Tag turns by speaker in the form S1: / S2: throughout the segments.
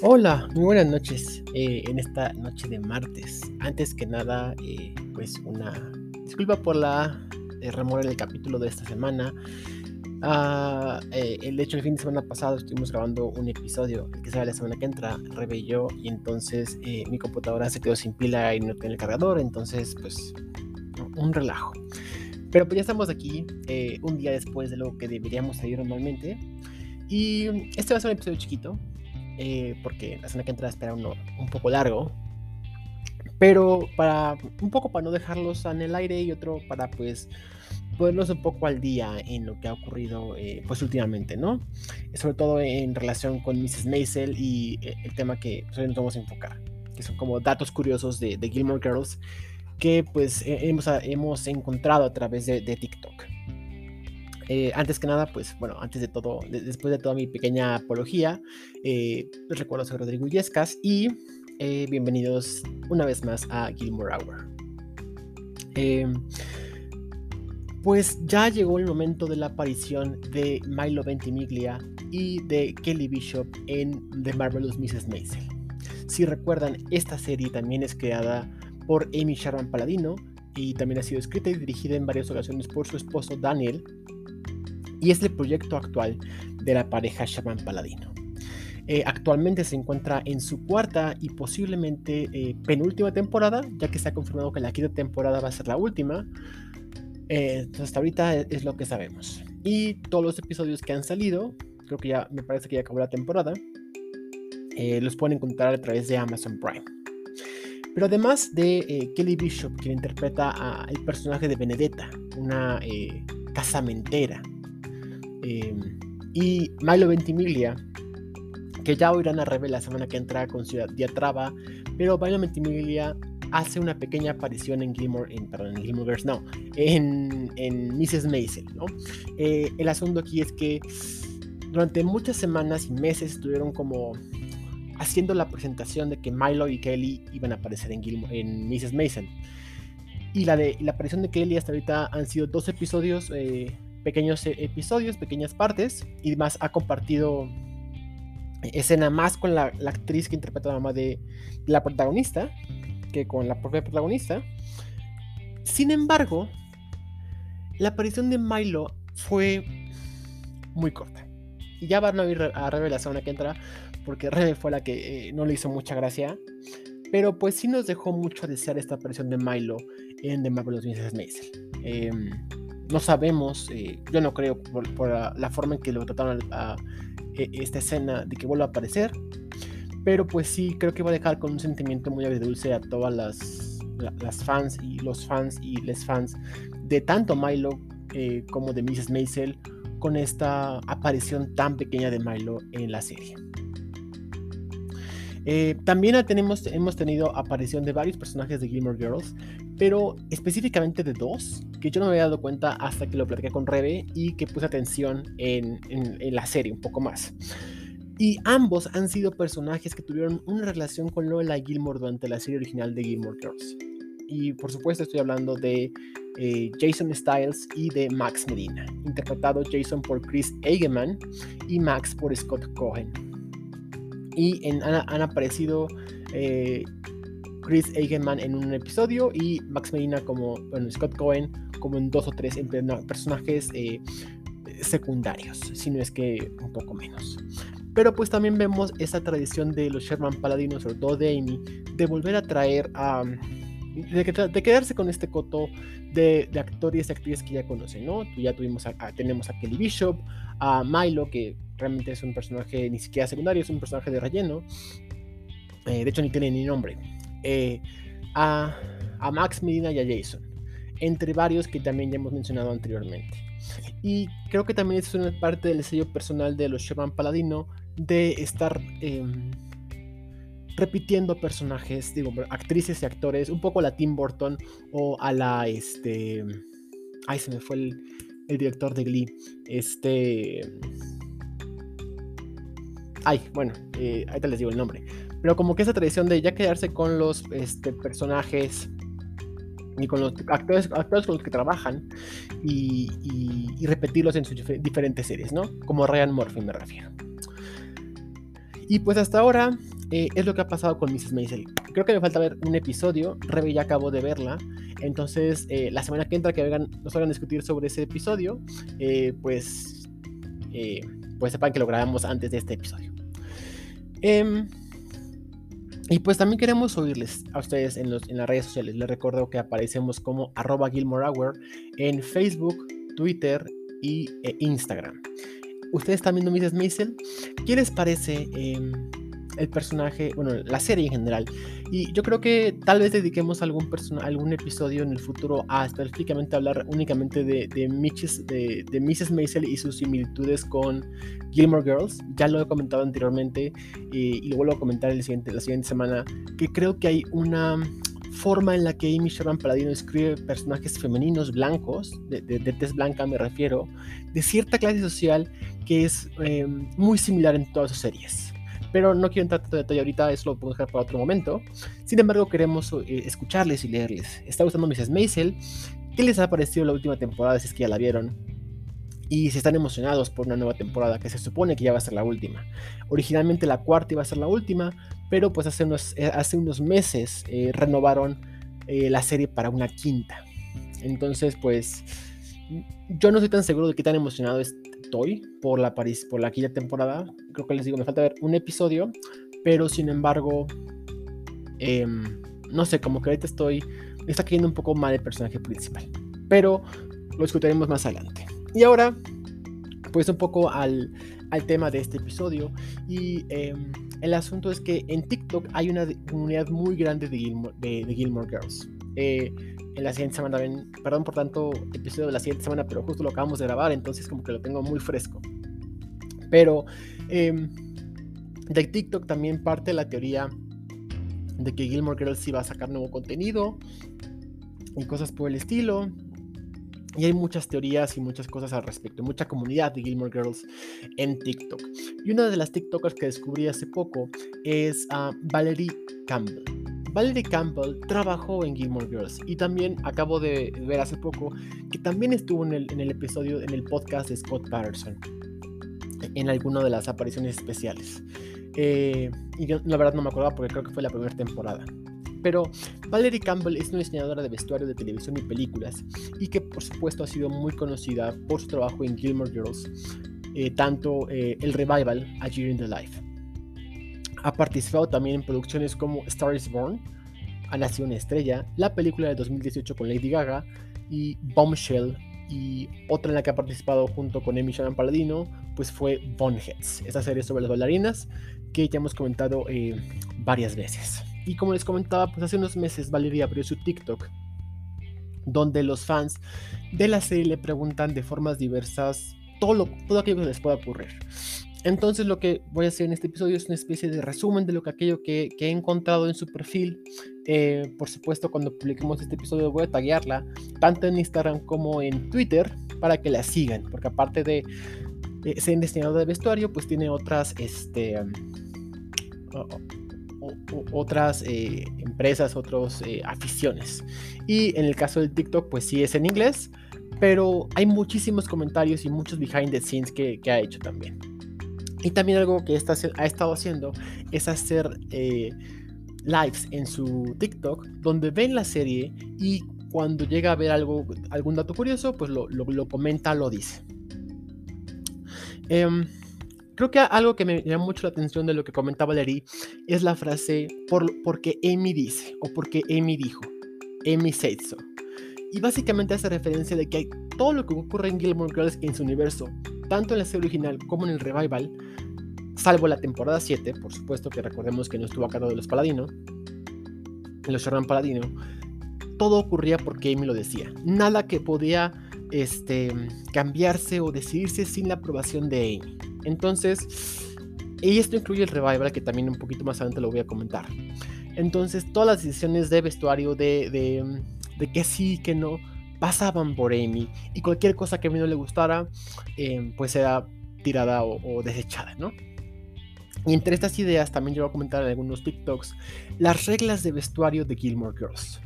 S1: Hola, muy buenas noches eh, en esta noche de martes. Antes que nada, eh, pues una disculpa por la eh, remora del capítulo de esta semana. Ah, el hecho, el fin de semana pasado estuvimos grabando un episodio, el que sale la semana que entra, rebelló y entonces mi computadora se quedó sin pila y no tiene el cargador, entonces pues un relajo. Pero pues ya estamos aquí un día después de lo que deberíamos salir normalmente. Y este va a ser un episodio chiquito, eh, porque la semana que entra espera uno un poco largo. Pero para un poco para no dejarlos en el aire y otro para pues ponernos un poco al día en lo que ha ocurrido eh, pues últimamente, ¿no? Sobre todo en relación con Mrs. Maisel y eh, el tema que pues, hoy nos vamos a enfocar, que son como datos curiosos de, de Gilmore Girls que pues hemos, hemos encontrado a través de, de TikTok. Eh, antes que nada, pues bueno, antes de todo, después de toda mi pequeña apología, eh, les recuerdo soy Rodrigo Yescas y eh, bienvenidos una vez más a Gilmore Hour. pues ya llegó el momento de la aparición de Milo Ventimiglia y de Kelly Bishop en The Marvelous Mrs. Maisel. Si recuerdan, esta serie también es creada por Amy Sherman Paladino y también ha sido escrita y dirigida en varias ocasiones por su esposo Daniel, y es el proyecto actual de la pareja Shaman Paladino. Eh, actualmente se encuentra en su cuarta y posiblemente eh, penúltima temporada, ya que se ha confirmado que la quinta temporada va a ser la última. Eh, entonces hasta ahorita es, lo que sabemos. Y todos los episodios que han salido, creo que ya me parece que ya acabó la temporada, los pueden encontrar a través de Amazon Prime. Pero además de Kelly Bishop, quien interpreta al personaje de Benedetta, una casamentera, Em, y Milo Ventimiglia, que ya oirán a Rebe la semana que entra con Ciudad Diatraba, pero Milo Ventimiglia hace una pequeña aparición en Gilmore, en, perdón, en Gilmore Girls, no, en, en Mrs. Maisel, ¿no? Eh, el asunto aquí es que durante muchas semanas y meses estuvieron como haciendo la presentación de que Milo y Kelly iban a aparecer en, Gilmore, en Mrs. Maisel. Y la, de, la aparición de Kelly hasta ahorita han sido dos episodios eh, pequeños e, episodios, pequeñas partes, y más ha compartido escena más con la, actriz que interpreta a la mamá de la protagonista que con la propia protagonista. Sin embargo, la aparición de Milo fue muy corta. Y ya van a ir a Rebe la que entra, porque Rebe fue la que eh, no le hizo mucha gracia. Pero pues sí nos dejó mucho a desear esta aparición de Milo en The Marvelous Mrs. Maisel. Eh, no sabemos, eh, yo no creo por, la, forma en que lo trataron a, e, esta escena de que vuelva a aparecer, pero pues sí, creo que va a dejar con un sentimiento muy agridulce a todas las, las fans y los fans y les fans de tanto Milo eh, como de Mrs. Maisel con esta aparición tan pequeña de Milo en la serie. Eh, también tenemos, hemos tenido aparición de varios personajes de Gilmore Girls, pero específicamente de dos, que yo no me había dado cuenta hasta que lo platiqué con Rebe y que puse atención en, la serie un poco más. Y ambos han sido personajes que tuvieron una relación con Lola Gilmore durante la serie original de Gilmore Girls. Y por supuesto estoy hablando de eh, Jason Styles y de Max Medina, interpretado Jason por Chris Eigenman y Max por Scott Cohen. Y han, aparecido eh, Chris Eigenman en un episodio y Max Medina como, Scott Cohen como en dos o tres personajes eh, secundarios, si no es que un poco menos. Pero pues también vemos esa tradición de los Sherman Paladinos, sobre todo de Amy, de volver a traer a... De, quedarse con este coto de, actores y actrices que ya conocen, ¿no? Ya tuvimos tenemos a Kelly Bishop, a Milo, que realmente es un personaje ni siquiera secundario, es un personaje de relleno. Eh, de hecho, ni tiene ni nombre. Eh, a, Max Medina y a Jason, entre varios que también ya hemos mencionado anteriormente. Y creo que también es una parte del sello personal de los Sherman Paladino de estar em, repitiendo personajes, digo, actrices y actores, un poco a la Tim Burton o a la, este, ay, se me fue el, director de Glee, este, ay, bueno, eh, ahí te les digo el nombre, pero como que esa tradición de ya quedarse con los este, personajes y con los actores, con los que trabajan y, repetirlos en sus diferentes series, ¿no? Como Ryan Murphy me refiero. Y pues hasta ahora eh, es lo que ha pasado con Mrs. Maisel. Creo que me falta ver un episodio, Rebe ya acabó de verla, entonces eh, la semana que entra que vengan, nos hagan discutir sobre ese episodio, eh, pues, pues sepan que lo grabamos antes de este episodio. Em, y pues también queremos oírles a ustedes en, las redes sociales. Les recuerdo que aparecemos como arroba Gilmore Hour en Facebook, Twitter y Instagram. Ustedes están viendo Mrs. Maisel. ¿Qué les parece em, el personaje, bueno, la serie en general? Y yo creo que tal vez dediquemos algún, algún episodio en el futuro a específicamente hablar únicamente de, de, de, de Mrs. Maisel y sus similitudes con Gilmore Girls. Ya lo he comentado anteriormente y, y lo vuelvo a comentar el siguiente, la siguiente semana, que creo que hay una forma en la que Amy Sherman Paladino escribe personajes femeninos blancos, de, de, tez blanca me refiero, de cierta clase social que es eh, muy similar en todas sus series. Pero no quiero entrar tanto en detalle ahorita, eso lo puedo dejar para otro momento. Sin embargo, queremos eh, escucharles y leerles. Está gustando Mrs. Maisel. ¿Qué les ha parecido la última temporada si es que ya la vieron? y si están emocionados por una nueva temporada que se supone que ya va a ser la última. Originalmente la cuarta iba a ser la última, pero pues hace unos, eh, hace unos meses eh, renovaron la serie para una quinta. Entonces pues yo no estoy tan seguro de qué tan emocionado estoy por la, París, por la quinta temporada. Creo que les digo, me falta ver un episodio, pero sin embargo, em, no sé, como que ahorita estoy, me está cayendo un poco mal el personaje principal. Pero lo discutiremos más adelante. Y ahora, pues un poco al, tema de este episodio. Y em, el asunto es que en TikTok hay una comunidad muy grande de Gilmore, de, Gilmore Girls. Eh, en la siguiente semana, ven, perdón por tanto episodio de la siguiente semana, pero justo lo acabamos de grabar, entonces como que lo tengo muy fresco. Pero em, de TikTok también parte la teoría de que Gilmore Girls iba a sacar nuevo contenido y cosas por el estilo. Y hay muchas teorías y muchas cosas al respecto, mucha comunidad de Gilmore Girls en TikTok. Y una de las TikTokers que descubrí hace poco es a Valerie Campbell. Valerie Campbell trabajó en Gilmore Girls y también acabo de ver hace poco que también estuvo en el, episodio, en el podcast de Scott Patterson, en alguna de las apariciones especiales. Eh, y la verdad no me acordaba porque creo que fue la primera temporada. Pero Valerie Campbell es una diseñadora de vestuario de televisión y películas y que por supuesto ha sido muy conocida por su trabajo en Gilmore Girls, eh, tanto eh, el revival A Year in the Life. Ha participado también en producciones como Star is Born, Ha nacido una estrella, la película de 2018 con Lady Gaga y Bombshell y otra en la que ha participado junto con Amy Shannon Paladino, pues fue Boneheads, esta serie sobre las bailarinas que ya hemos comentado eh, varias veces. Y como les comentaba, pues hace unos meses Valeria abrió su TikTok, donde los fans de la serie le preguntan de formas diversas todo, lo, todo aquello que les pueda ocurrir. Entonces lo que voy a hacer en este episodio es una especie de resumen de lo que aquello que, he encontrado en su perfil. Eh, por supuesto, cuando publiquemos este episodio voy a taguearla tanto en Instagram como en Twitter para que la sigan, porque aparte de ser diseñador de vestuario, pues tiene otras, este, otras eh, empresas, otras eh, aficiones. Y en el caso del TikTok, pues sí es en inglés, pero hay muchísimos comentarios y muchos behind the scenes que, ha hecho también. Y también algo que está, ha estado haciendo es hacer eh, lives en su TikTok donde ven la serie y cuando llega a ver algo, algún dato curioso, pues lo, lo comenta, lo dice. Em, Creo que algo que me llama mucho la atención de lo que comentaba Valerie es la frase por, porque Amy dice o porque Amy dijo. Amy said so. Y básicamente hace referencia de que hay todo lo que ocurre en Gilmore Girls en su universo, tanto en la serie original como en el revival, salvo la temporada 7, por supuesto que recordemos que no estuvo a cargo de los Paladino, los Sherman Paladino, todo ocurría porque Amy lo decía. Nada que podía este, cambiarse o decidirse sin la aprobación de Amy. Entonces, y esto incluye el revival, que también un poquito más adelante lo voy a comentar. Entonces, todas las decisiones de vestuario, de, de, que sí, que no, pasaban por Amy. Y cualquier cosa que a mí no le gustara, em, pues era tirada o, desechada, ¿no? Y entre estas ideas también yo voy a comentar en algunos TikToks las reglas de vestuario de Gilmore Girls.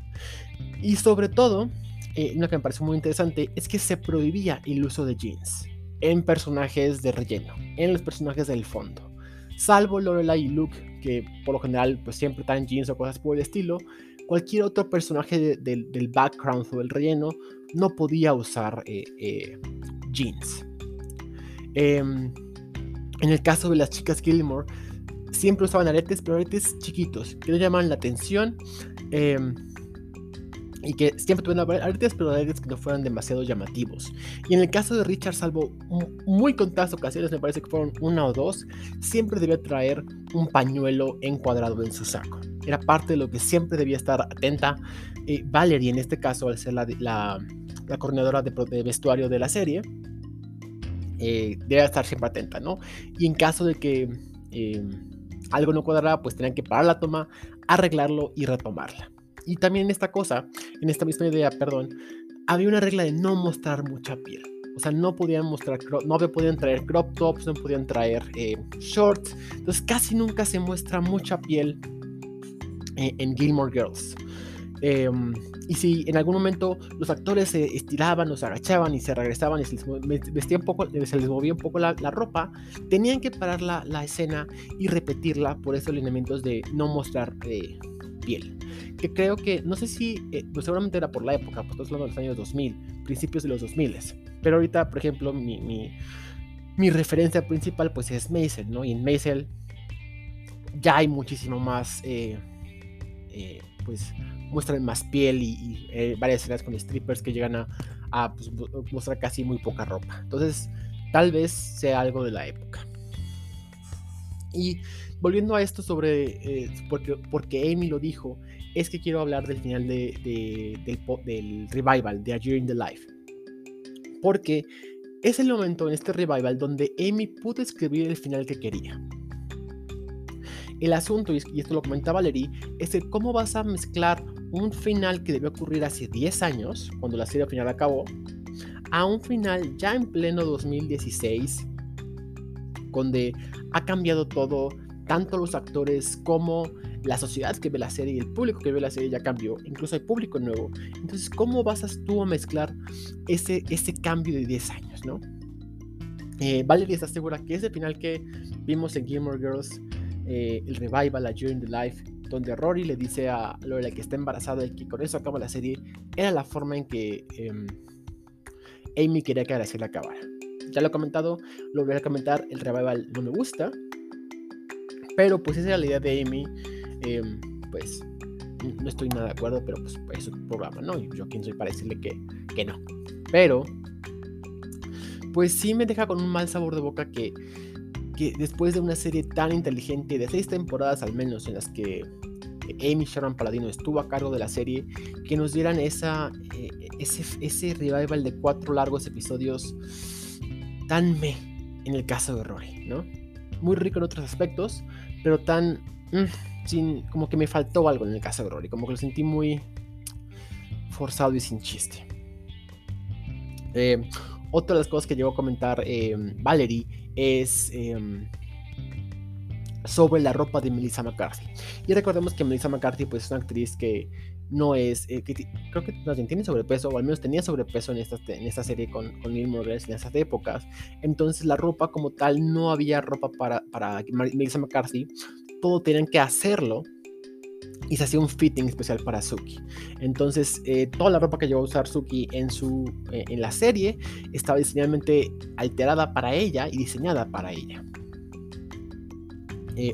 S1: Y sobre todo, eh, una que me pareció muy interesante es que se prohibía el uso de jeans en personajes de relleno, en los personajes del fondo. Salvo Lorelai y Luke, que por lo general pues siempre están jeans o cosas por el estilo, cualquier otro personaje del background o del relleno no podía usar eh, eh, jeans. Em, en el caso de las chicas Gilmore, siempre usaban aretes, pero aretes chiquitos, que no llamaban la atención. Em, y que siempre tuvieron aretes, pero aretes que no fueran demasiado llamativos. Y en el caso de Richard, salvo muy contadas ocasiones, me parece que fueron una o dos, siempre debía traer un pañuelo encuadrado en su saco. Era parte de lo que siempre debía estar atenta. Eh, Valerie, en este caso, al ser la, la, coordinadora de, vestuario de la serie, eh, debía estar siempre atenta, ¿no? Y en caso de que eh, algo no cuadrara, pues tenían que parar la toma, arreglarlo y retomarla. Y también en esta cosa, en esta misma idea, perdón, había una regla de no mostrar mucha piel. O sea, no podían mostrar, no podían traer crop tops, no podían traer eh, shorts. Entonces casi nunca se muestra mucha piel eh, en Gilmore Girls. Em, y si en algún momento los actores se estiraban o se agachaban y se regresaban y se les, un poco, se les movía un poco la, ropa, tenían que parar la, la, escena y repetirla por esos lineamientos de no mostrar eh, piel. Que creo que, no sé si, eh, pues seguramente era por la época, pues estamos hablando de los años 2000, principios de los 2000. Pero ahorita, por ejemplo, mi, mi, mi referencia principal pues es Maisel, ¿no? Y en Maisel ya hay muchísimo más, eh, eh, pues muestran más piel y, varias escenas con strippers que llegan a, pues, mostrar casi muy poca ropa. Entonces, tal vez sea algo de la época. Y volviendo a esto sobre, eh, porque, porque Amy lo dijo, es que quiero hablar del final de, del, revival de A Year in the Life. Porque es el momento en este revival donde Amy pudo escribir el final que quería. El asunto, y esto lo comentaba Valerie, es el cómo vas a mezclar un final que debió ocurrir hace 10 años, cuando la serie final acabó, a un final ya en pleno 2016, donde ha cambiado todo, tanto los actores como la sociedad que ve la serie y el público que ve la serie ya cambió, incluso hay público nuevo. Entonces, ¿cómo vas tú a mezclar ese, ese cambio de 10 años, no? Eh, Valerie está segura que ese final que vimos en Gilmore Girls, eh, el revival, a During the Life, donde Rory le dice a Lorelai que está embarazada y que con eso acaba la serie, era la forma en que em, Amy quería que la serie acabara. Ya lo he comentado, lo voy a comentar, el revival no me gusta, pero pues esa era la idea de Amy. Em, pues no estoy nada de acuerdo, pero pues, es un programa, ¿no? Yo quién soy para decirle que, que no. Pero, pues sí me deja con un mal sabor de boca que, después de una serie tan inteligente, de seis temporadas al menos, en las que Amy Sharon Paladino estuvo a cargo de la serie, que nos dieran esa, eh, ese, ese revival de cuatro largos episodios tan me en el caso de Rory, ¿no? Muy rico en otros aspectos, pero tan... Mm, sin, como que me faltó algo en el caso de Rory, como que lo sentí muy forzado y sin chiste. Eh, otra de las cosas que llegó a comentar eh, Valerie es em, sobre la ropa de Melissa McCarthy. Y recordemos que Melissa McCarthy pues, es una actriz que no es, eh, creo que no, tiene sobrepeso, o al menos tenía sobrepeso en esta, en esta serie con, con Neil Morales en esas épocas. Entonces la ropa como tal, no había ropa para, para Melissa McCarthy, todo tenían que hacerlo y se hacía un fitting especial para Suki. Entonces, eh, toda la ropa que llevó a usar Suki en, su, eh, en la serie estaba diseñadamente alterada para ella y diseñada para ella.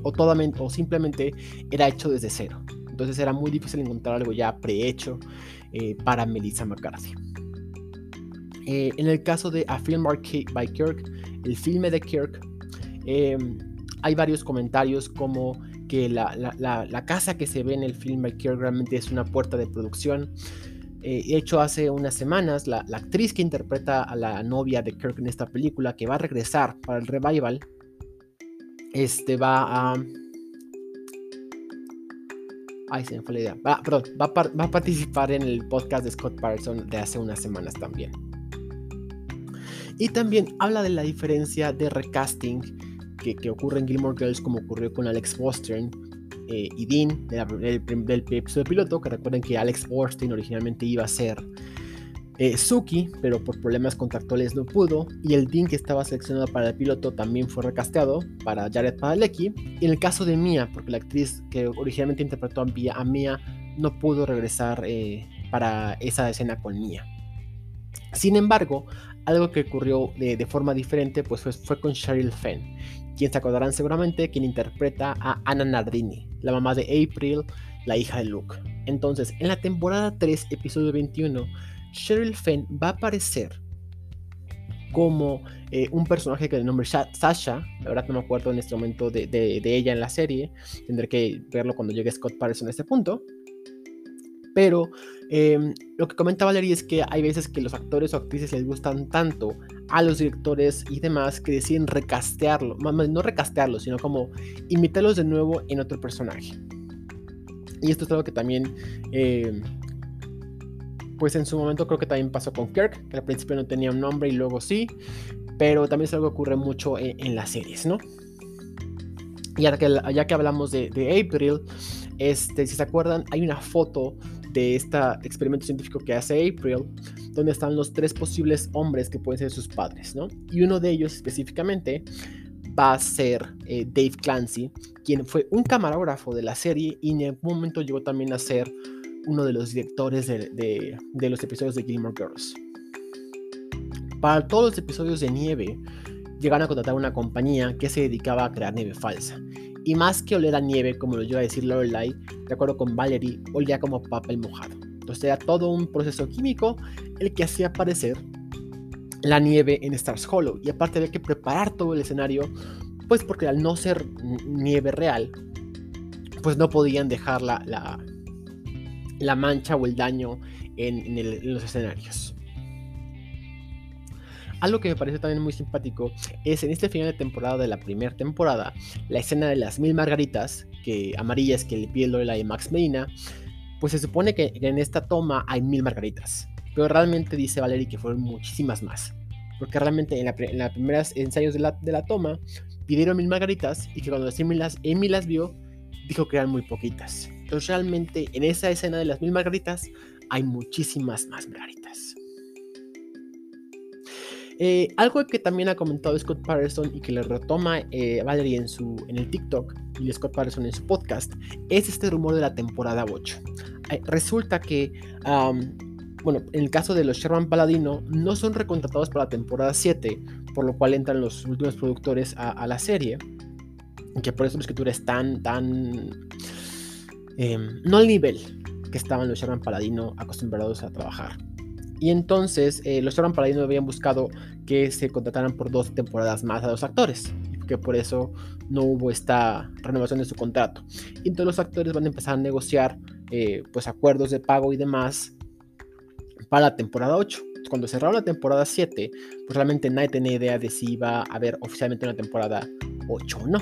S1: o, o simplemente era hecho desde cero. Entonces era muy difícil encontrar algo ya prehecho eh, para Melissa McCarthy. Eh, en el caso de A Film by Kirk, el filme de Kirk, hay varios comentarios como que la, casa que se ve en el film by Kirk realmente es una puerta de producción. Eh, hecho, hace unas semanas, la, actriz que interpreta a la novia de Kirk en esta película, que va a regresar para el revival, este, va a Ay, se me fue la idea. Va, perdón, va a, participar en el podcast de Scott Patterson de hace unas semanas también. Y también habla de la diferencia de recasting que, ocurre en Gilmore Girls, como ocurrió con Alex Borstein eh, y Dean del, episodio piloto. Que recuerden que Alex Borstein originalmente iba a ser Eh, Suki, pero por problemas contractuales no pudo, y el Dean que estaba seleccionado para el piloto también fue recasteado para Jared Padalecki. Y en el caso de Mia, porque la actriz que originalmente interpretó a Mia, no pudo regresar eh, para esa escena con Mia. Sin embargo, algo que ocurrió de, forma diferente pues fue, fue, con Cheryl Fenn, quien se acordarán seguramente quien interpreta a Anna Nardini, la mamá de April, la hija de Luke. Entonces, en la temporada 3, episodio 21, Cheryl Fenn va a aparecer como eh, un personaje que de nombre Sasha, la verdad no me acuerdo en este momento de, ella en la serie, tendré que verlo cuando llegue Scott Patterson a este punto. Pero em, lo que comenta Valerie es que hay veces que los actores o actrices les gustan tanto a los directores y demás que deciden recastearlo, no recastearlo, sino como imitarlos de nuevo en otro personaje. Y esto es algo que también em, pues en su momento creo que también pasó con Kirk, que al principio no tenía un nombre y luego sí, pero también es algo que ocurre mucho en, las series, ¿no? Y ya que, ya que hablamos de, April, este, si se acuerdan, hay una foto de este experimento científico que hace April, donde están los tres posibles hombres que pueden ser sus padres, ¿no? Y uno de ellos específicamente va a ser eh, Dave Clancy, quien fue un camarógrafo de la serie y en algún momento llegó también a ser uno de los directores de, los episodios de Gilmore Girls. Para todos los episodios de nieve, llegaron a contratar una compañía que se dedicaba a crear nieve falsa. Y más que oler a nieve, como lo iba a decir Lorelai, de acuerdo con Valerie, olía como papel mojado. Entonces era todo un proceso químico el que hacía aparecer la nieve en Stars Hollow. Y aparte había que preparar todo el escenario, pues porque al no ser nieve real, pues no podían dejar la, la mancha o el daño en, los escenarios. Algo que me parece también muy simpático es en este final de temporada de la primera temporada, la escena de las mil margaritas, que amarillas que le pide Lola y Max Medina, pues se supone que en esta toma hay mil margaritas, pero realmente dice Valerie que fueron muchísimas más, porque realmente en, la, los primeros ensayos de la, de la, toma pidieron mil margaritas y que cuando Amy las, las vio, dijo que eran muy poquitas. Entonces realmente en esa escena de las mil margaritas hay muchísimas más margaritas. Eh, algo que también ha comentado Scott Patterson y que le retoma eh, Valerie en, su, en el TikTok y Scott Patterson en su podcast es este rumor de la temporada 8. Eh, resulta que, bueno, en el caso de los Sherman Paladino, no son recontratados para la temporada 7, por lo cual entran los últimos productores a, la serie. Que por eso la escritura es tan, tan Em, no al nivel que estaban los Sherman Paladino acostumbrados a trabajar. Y entonces eh, los Sherman Paladino habían buscado que se contrataran por dos temporadas más a los actores, que por eso no hubo esta renovación de su contrato. Y entonces los actores van a empezar a negociar eh, pues acuerdos de pago y demás para la temporada 8. Cuando cerraron la temporada 7, pues realmente nadie tenía idea de si iba a haber oficialmente una temporada 8 o no.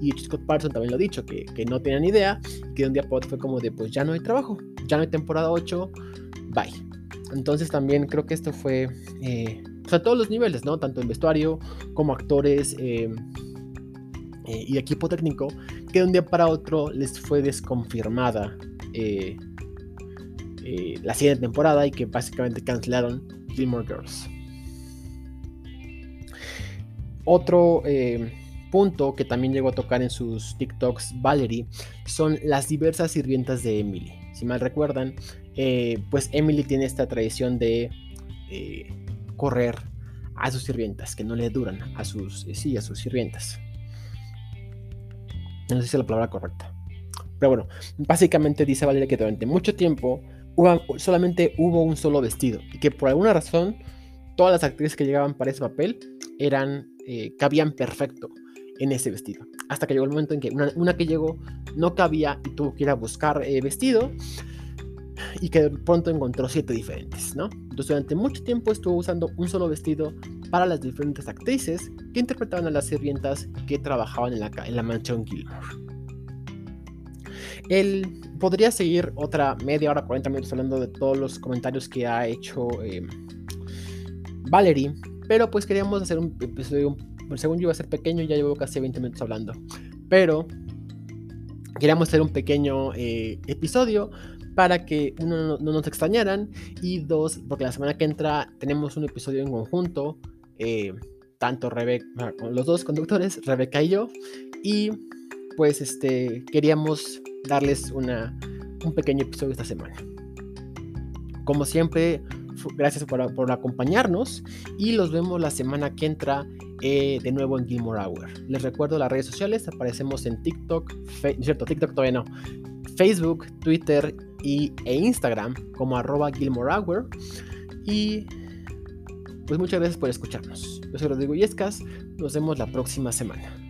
S1: Y Scott Patterson también lo ha dicho, que, que no tenían idea, que de un día para otro fue como de, pues ya no hay trabajo, ya no hay temporada 8, bye. Entonces también creo que esto fue, eh, a todos los niveles, ¿no? Tanto en vestuario como actores eh, eh, y equipo técnico, que de un día para otro les fue desconfirmada la siguiente temporada y que básicamente cancelaron Gilmore Girls. Otro punto que también llegó a tocar en sus TikToks Valerie son las diversas sirvientas de Emily. Si mal recuerdan, eh, pues Emily tiene esta tradición de eh, correr a sus sirvientas, que no le duran a sus, eh, sí, a sus sirvientas. No sé si es la palabra correcta. Pero bueno, básicamente dice Valerie que durante mucho tiempo solamente hubo un solo vestido y que por alguna razón todas las actrices que llegaban para ese papel eran cabían perfecto en ese vestido. Hasta que llegó el momento en que una, que llegó no cabía y tuvo que ir a buscar eh, vestido y que de pronto encontró siete diferentes, ¿no? Entonces durante mucho tiempo estuvo usando un solo vestido para las diferentes actrices que interpretaban a las sirvientas que trabajaban en la, en la mansión Gilmore. Él podría seguir otra media hora, 40 minutos hablando de todos los comentarios que ha hecho eh, Valerie, pero pues queríamos hacer un episodio según yo iba a ser pequeño, ya llevo casi 20 minutos hablando. Pero queríamos hacer un pequeño eh, episodio para que uno no, nos extrañaran y dos, porque la semana que entra tenemos un episodio en conjunto, eh, tanto Rebeca, los dos conductores, Rebeca y yo, y pues este, queríamos darles una, un pequeño episodio esta semana. Como siempre, gracias por, acompañarnos y los vemos la semana que entra eh, de nuevo en Gilmore Hour. Les recuerdo las redes sociales, aparecemos en TikTok, cierto, TikTok todavía no, Facebook, Twitter y, e Instagram como arroba Gilmore Hour. Y pues muchas gracias por escucharnos. Yo soy Rodrigo Yescas, nos vemos la próxima semana.